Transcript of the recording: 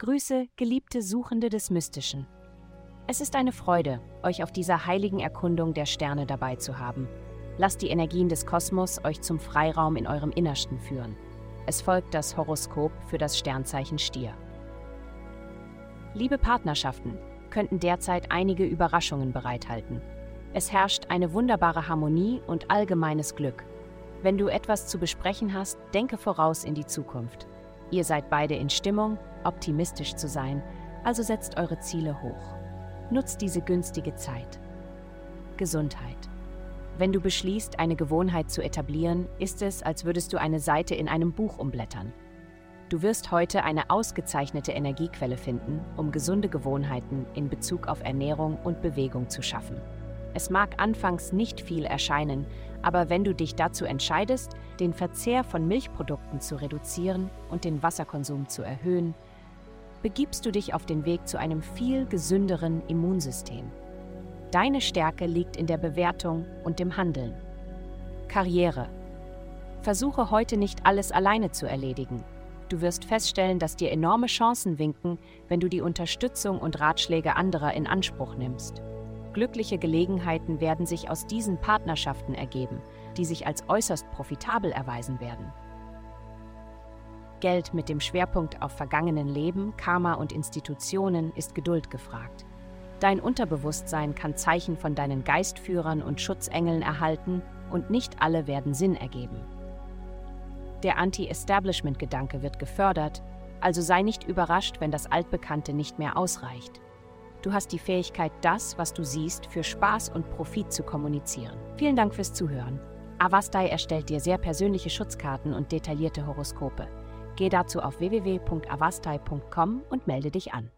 Grüße, geliebte Suchende des Mystischen. Es ist eine Freude, euch auf dieser heiligen Erkundung der Sterne dabei zu haben. Lasst die Energien des Kosmos euch zum Freiraum in eurem Innersten führen. Es folgt das Horoskop für das Sternzeichen Stier. Liebe Partnerschaften könnten derzeit einige Überraschungen bereithalten. Es herrscht eine wunderbare Harmonie und allgemeines Glück. Wenn du etwas zu besprechen hast, denke voraus in die Zukunft. Ihr seid beide in Stimmung, optimistisch zu sein, also setzt eure Ziele hoch. Nutzt diese günstige Zeit. Gesundheit. Wenn du beschließt, eine Gewohnheit zu etablieren, ist es, als würdest du eine Seite in einem Buch umblättern. Du wirst heute eine ausgezeichnete Energiequelle finden, um gesunde Gewohnheiten in Bezug auf Ernährung und Bewegung zu schaffen. Es mag anfangs nicht viel erscheinen, aber wenn du dich dazu entscheidest, den Verzehr von Milchprodukten zu reduzieren und den Wasserkonsum zu erhöhen, begibst du dich auf den Weg zu einem viel gesünderen Immunsystem. Deine Stärke liegt in der Bewertung und dem Handeln. Karriere. Versuche heute nicht alles alleine zu erledigen. Du wirst feststellen, dass dir enorme Chancen winken, wenn du die Unterstützung und Ratschläge anderer in Anspruch nimmst. Glückliche Gelegenheiten werden sich aus diesen Partnerschaften ergeben, die sich als äußerst profitabel erweisen werden. Geld mit dem Schwerpunkt auf vergangenen Leben, Karma und Institutionen ist Geduld gefragt. Dein Unterbewusstsein kann Zeichen von deinen Geistführern und Schutzengeln erhalten und nicht alle werden Sinn ergeben. Der Anti-Establishment-Gedanke wird gefördert, also sei nicht überrascht, wenn das Altbekannte nicht mehr ausreicht. Du hast die Fähigkeit, das, was du siehst, für Spaß und Profit zu kommunizieren. Vielen Dank fürs Zuhören. Avastai erstellt dir sehr persönliche Schutzkarten und detaillierte Horoskope. Geh dazu auf www.avastai.com und melde dich an.